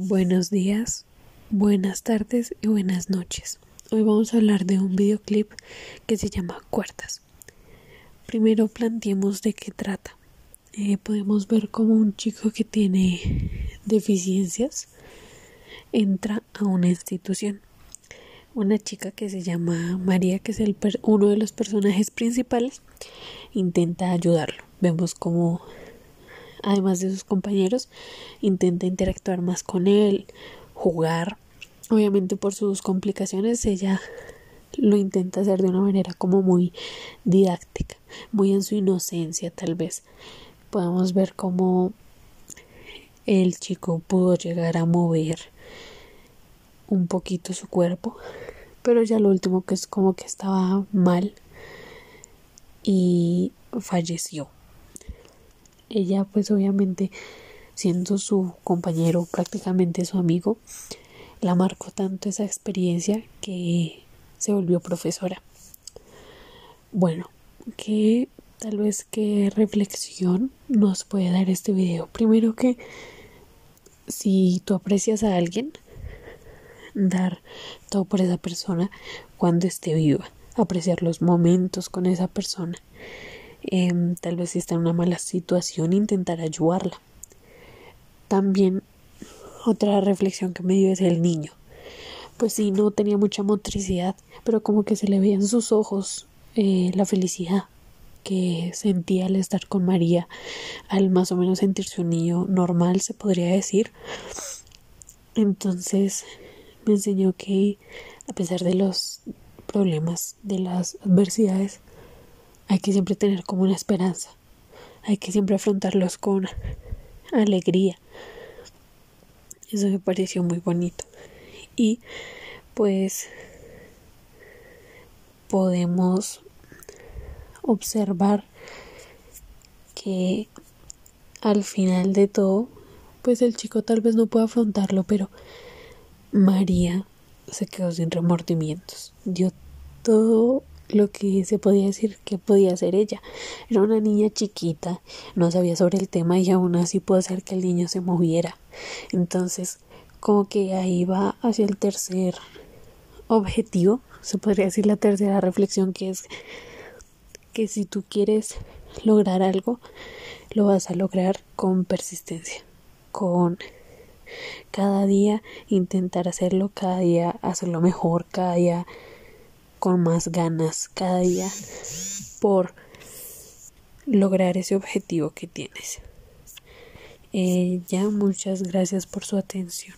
Buenos días, buenas tardes y buenas noches. Hoy vamos a hablar de un videoclip que se llama Cuartas. Primero planteemos de qué trata. Eh, podemos ver como un chico que tiene deficiencias entra a una institución. Una chica que se llama María, que es el uno de los personajes principales, intenta ayudarlo. Vemos como además de sus compañeros, intenta interactuar más con él, jugar. Obviamente por sus complicaciones ella lo intenta hacer de una manera como muy didáctica, muy en su inocencia tal vez. Podemos ver cómo el chico pudo llegar a mover un poquito su cuerpo, pero ya lo último que es como que estaba mal y falleció ella pues obviamente siendo su compañero prácticamente su amigo la marcó tanto esa experiencia que se volvió profesora. Bueno qué tal vez qué reflexión nos puede dar este video. Primero que si tú aprecias a alguien dar todo por esa persona cuando esté viva apreciar los momentos con esa persona Em, tal vez si está en una mala situación, intentar ayudarla. También otra reflexión que me dio es el niño. Pues sí, no tenía mucha motricidad, pero como que se le veía en sus ojos eh, la felicidad que sentía al estar con María, al más o menos sentirse un niño normal, se podría decir. Entonces me enseñó que a pesar de los problemas, de las adversidades, hay que siempre tener como una esperanza, hay que siempre afrontarlos con alegría. Eso me pareció muy bonito. Y pues podemos observar que al final de todo, pues el chico tal vez no pueda afrontarlo, pero María se quedó sin remordimientos. Dio todo lo que se podía decir que podía ser ella. Era una niña chiquita, no sabía sobre el tema y aún así pudo hacer que el niño se moviera. Entonces, como que ahí va hacia el tercer objetivo, se podría decir la tercera reflexión que es que si tú quieres lograr algo, lo vas a lograr con persistencia, con cada día intentar hacerlo, cada día hacerlo mejor, cada día con más ganas cada día por lograr ese objetivo que tienes. Eh, ya muchas gracias por su atención.